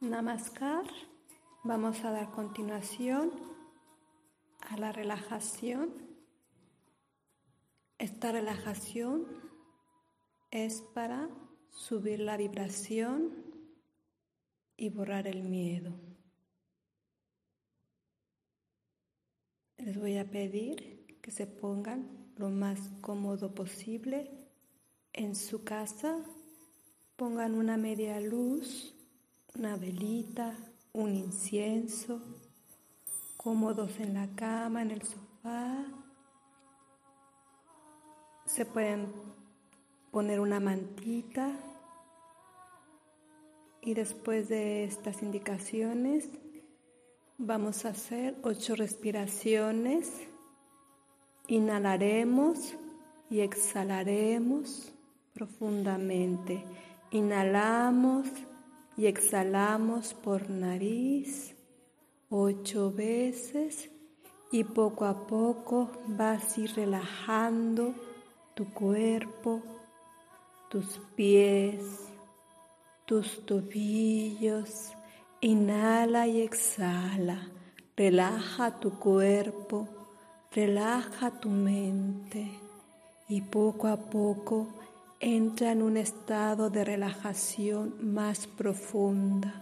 Namaskar. Vamos a dar continuación a la relajación. Esta relajación es para subir la vibración y borrar el miedo. Les voy a pedir que se pongan lo más cómodo posible en su casa. Pongan una media luz una velita, un incienso, cómodos en la cama, en el sofá. Se pueden poner una mantita y después de estas indicaciones vamos a hacer ocho respiraciones. Inhalaremos y exhalaremos profundamente. Inhalamos y exhalamos por nariz ocho veces y poco a poco vas a ir relajando tu cuerpo, tus pies, tus tobillos. Inhala y exhala. Relaja tu cuerpo, relaja tu mente y poco a poco entra en un estado de relajación más profunda.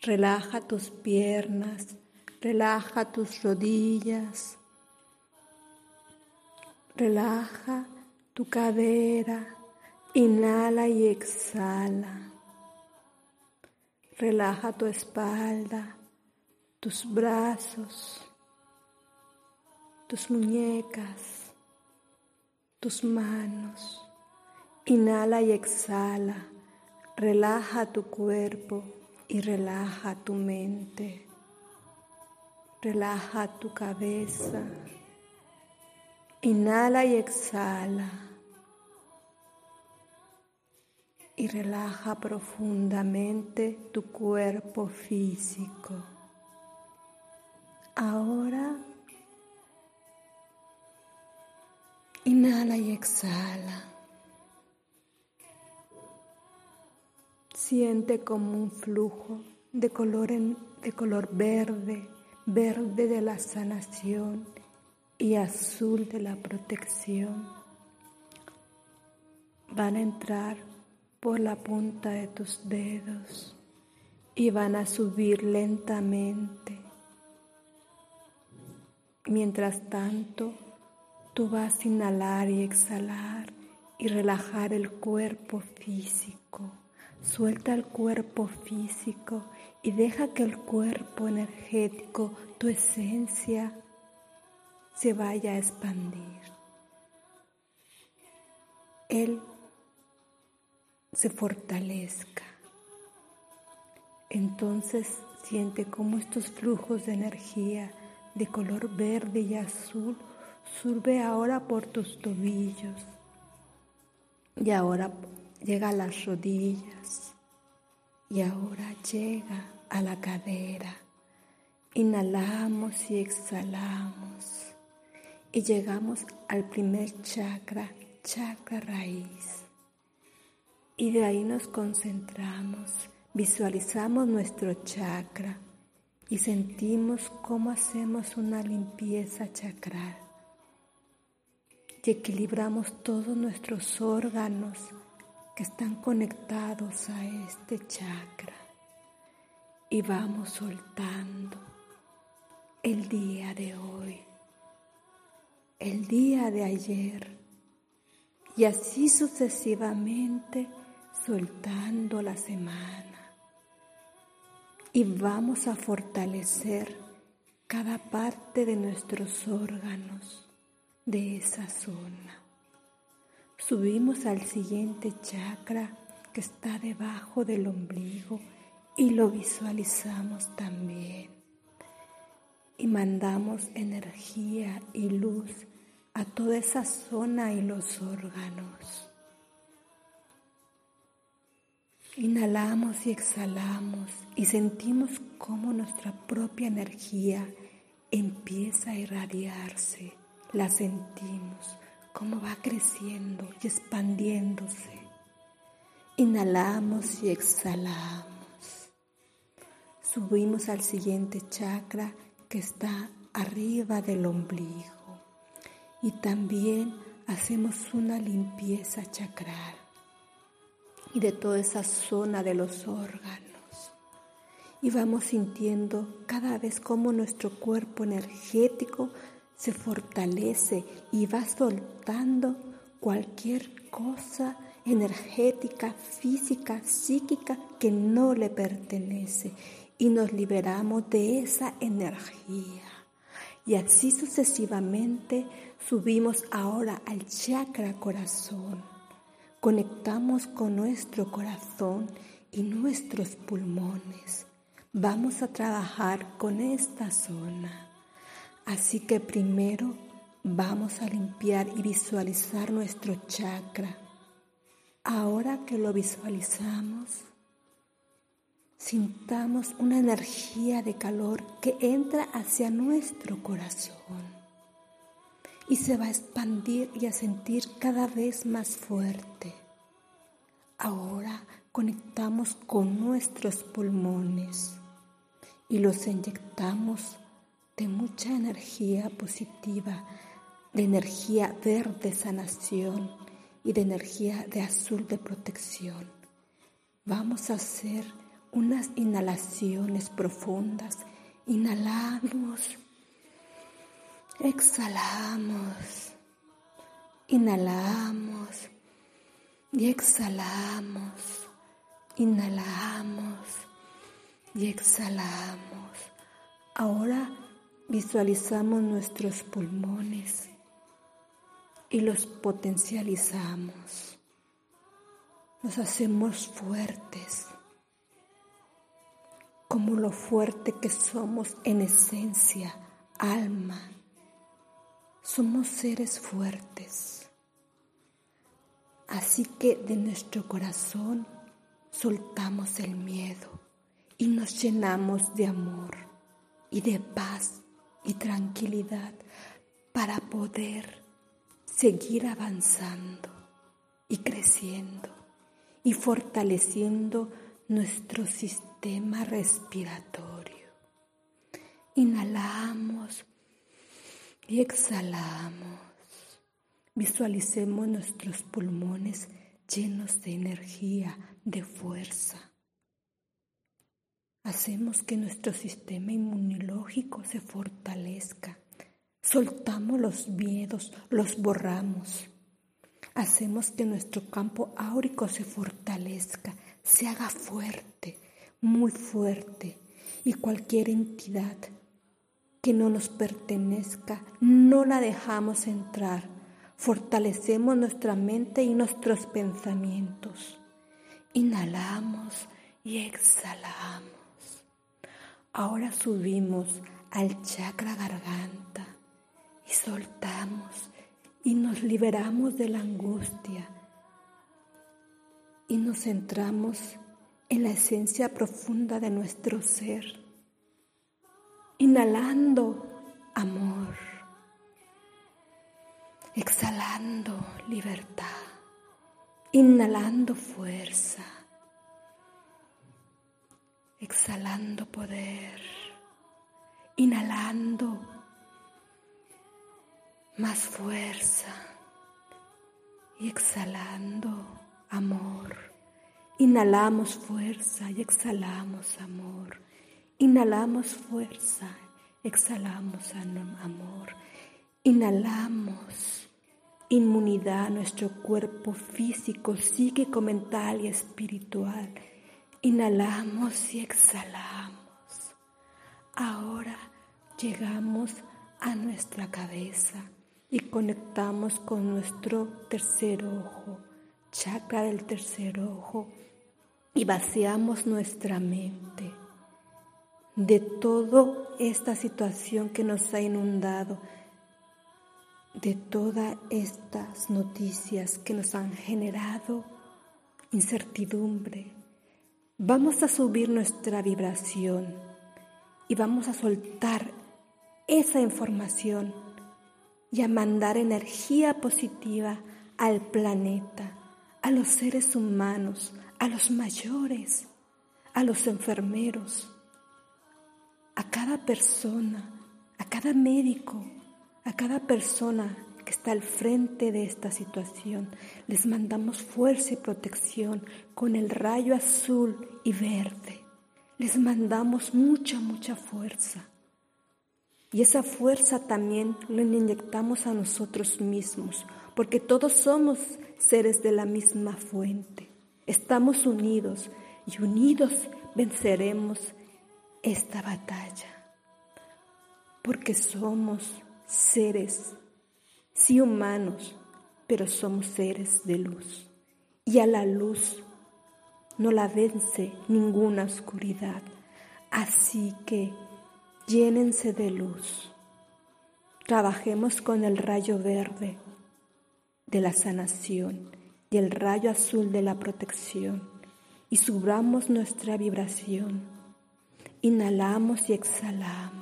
Relaja tus piernas, relaja tus rodillas, relaja tu cadera, inhala y exhala. Relaja tu espalda, tus brazos, tus muñecas, tus manos. Inhala y exhala. Relaja tu cuerpo y relaja tu mente. Relaja tu cabeza. Inhala y exhala. Y relaja profundamente tu cuerpo físico. Ahora inhala y exhala. Siente como un flujo de color, de color verde, verde de la sanación y azul de la protección. Van a entrar por la punta de tus dedos y van a subir lentamente. Mientras tanto, tú vas a inhalar y exhalar y relajar el cuerpo físico Suelta el cuerpo físico y deja que el cuerpo energético, tu esencia, se vaya a expandir. Él se fortalezca. Entonces siente cómo estos flujos de energía de color verde y azul surbe ahora por tus tobillos y ahora llega a las rodillas y ahora llega a la cadera. Inhalamos y exhalamos y llegamos al primer chakra, chakra raíz. Y de ahí nos concentramos, visualizamos nuestro chakra y sentimos cómo hacemos una limpieza chakral y equilibramos todos nuestros órganos están conectados a este chakra y vamos soltando el día de hoy, el día de ayer y así sucesivamente soltando la semana. Y vamos a fortalecer cada parte de nuestros órganos de esa zona. Subimos al siguiente chakra que está debajo del ombligo y lo visualizamos también. Y mandamos energía y luz a toda esa zona y los órganos. Inhalamos y exhalamos y sentimos cómo nuestra propia energía empieza a irradiarse. La sentimos cómo va creciendo y expandiéndose. Inhalamos y exhalamos. subimos al siguiente chakra que está arriba del ombligo y también hacemos una limpieza chakral y de toda esa zona de los órganos y vamos sintiendo cada vez como nuestro cuerpo energético se fortalece y va soltando cualquier cosa energética, física, psíquica que no le pertenece y nos liberamos de esa energía. Y así sucesivamente subimos ahora al chakra corazón. Conectamos con nuestro corazón y nuestros pulmones Vamos a trabajar con esta zona. Así que primero vamos a limpiar y visualizar nuestro chakra. Ahora que lo visualizamos, sintamos una energía de calor que entra hacia nuestro corazón y se va a expandir y a sentir cada vez más fuerte. Ahora conectamos con nuestros pulmones y los inyectamos de mucha energía positiva, de energía verde sanación y de energía de azul de protección. Vamos a hacer unas inhalaciones profundas. Inhalamos, exhalamos, inhalamos y exhalamos, inhalamos y exhalamos. Ahora visualizamos nuestros pulmones y los potencializamos. Nos hacemos fuertes, como lo fuerte que somos en esencia, alma. Somos seres fuertes. Así que de nuestro corazón soltamos el miedo y nos llenamos de amor y de paz y tranquilidad para poder seguir avanzando y creciendo y fortaleciendo nuestro sistema respiratorio. Inhalamos y exhalamos. Visualicemos nuestros pulmones llenos de energía, de fuerza hacemos que nuestro sistema inmunológico se fortalezca. Soltamos los miedos, los borramos. Hacemos que nuestro campo áurico se fortalezca, se haga fuerte, muy fuerte. Y cualquier entidad que no nos pertenezca, no la dejamos entrar. Fortalecemos nuestra mente y nuestros pensamientos. Inhalamos y exhalamos. Ahora subimos al chakra garganta y soltamos y nos liberamos de la angustia y nos centramos en la esencia profunda de nuestro ser, inhalando amor, exhalando libertad, inhalando fuerza exhalando poder, inhalando más fuerza y exhalando amor. Inhalamos fuerza y exhalamos amor. Inhalamos fuerza, exhalamos amor. Inhalamos inmunidad a nuestro cuerpo físico, psíquico, mental y espiritual Inhalamos y exhalamos. Ahora llegamos a nuestra cabeza y conectamos con nuestro tercer ojo, chakra del tercer ojo, y vaciamos nuestra mente de toda esta situación que nos ha inundado, de todas estas noticias que nos han generado incertidumbre, Vamos a subir nuestra vibración y vamos a soltar esa información y a mandar energía positiva al planeta, a los seres humanos, a los mayores, a los enfermeros, cada persona, a cada médico, a cada persona está al frente de esta situación. Les mandamos fuerza y protección con el rayo azul y verde. Les mandamos mucha, mucha fuerza. Y esa fuerza también la inyectamos a nosotros mismos, porque todos somos seres de la misma fuente. Estamos unidos y unidos venceremos esta batalla, porque somos seres, sí humanos, pero somos seres de luz. Y a la luz no la vence ninguna oscuridad. Así que llénense de luz. Trabajemos con el rayo verde de la sanación y el rayo azul de la protección y subramos nuestra vibración. Inhalamos y exhalamos.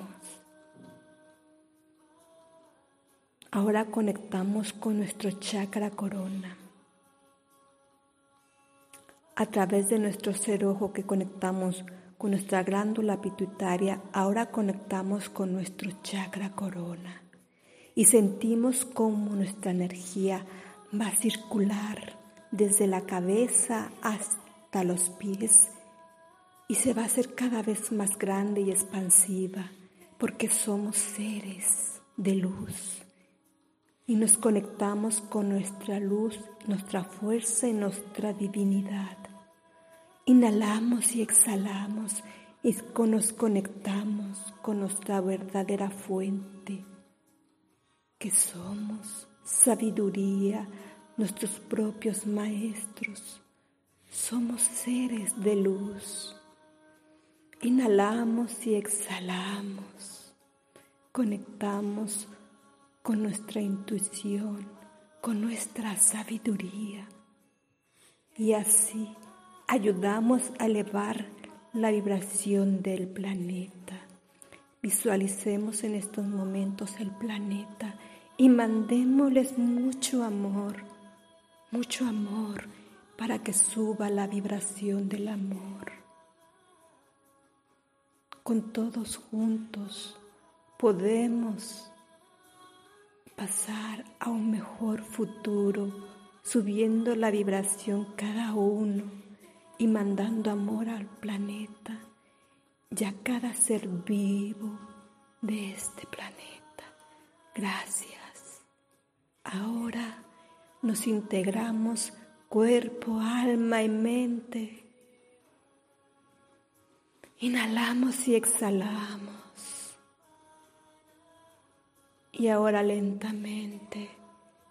Ahora conectamos con nuestro chakra corona. A través de nuestro ser ojo que conectamos con nuestra glándula pituitaria, ahora conectamos con nuestro chakra corona y sentimos cómo nuestra energía va a circular desde la cabeza hasta los pies y se va a hacer cada vez más grande y expansiva porque somos seres de luz y nos conectamos con nuestra luz, nuestra fuerza y nuestra divinidad. Inhalamos y exhalamos y nos conectamos con nuestra verdadera fuente, que somos sabiduría, nuestros propios maestros. Somos seres de luz. Inhalamos y exhalamos. Conectamos con nuestra intuición, con nuestra sabiduría. Y así ayudamos a elevar la vibración del planeta. Visualicemos en estos momentos el planeta y mandémosles mucho amor, mucho amor para que suba la vibración del amor. Con todos juntos podemos pasar a un mejor futuro, subiendo la vibración cada uno y mandando amor al planeta y a cada ser vivo de este planeta. Gracias. Ahora nos integramos cuerpo, alma y mente. Inhalamos y exhalamos. Y ahora lentamente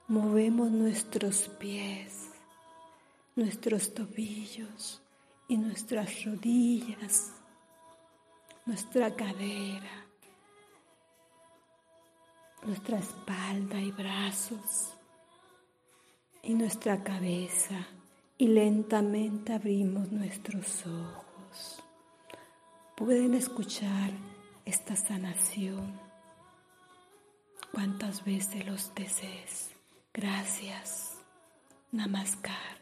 movemos nuestros pies, nuestros tobillos y nuestras rodillas, nuestra cadera nuestra espalda y brazos y nuestra cabeza y lentamente abrimos nuestros ojos. Pueden escuchar esta sanación cuantas veces los desees. Gracias. Namaskar.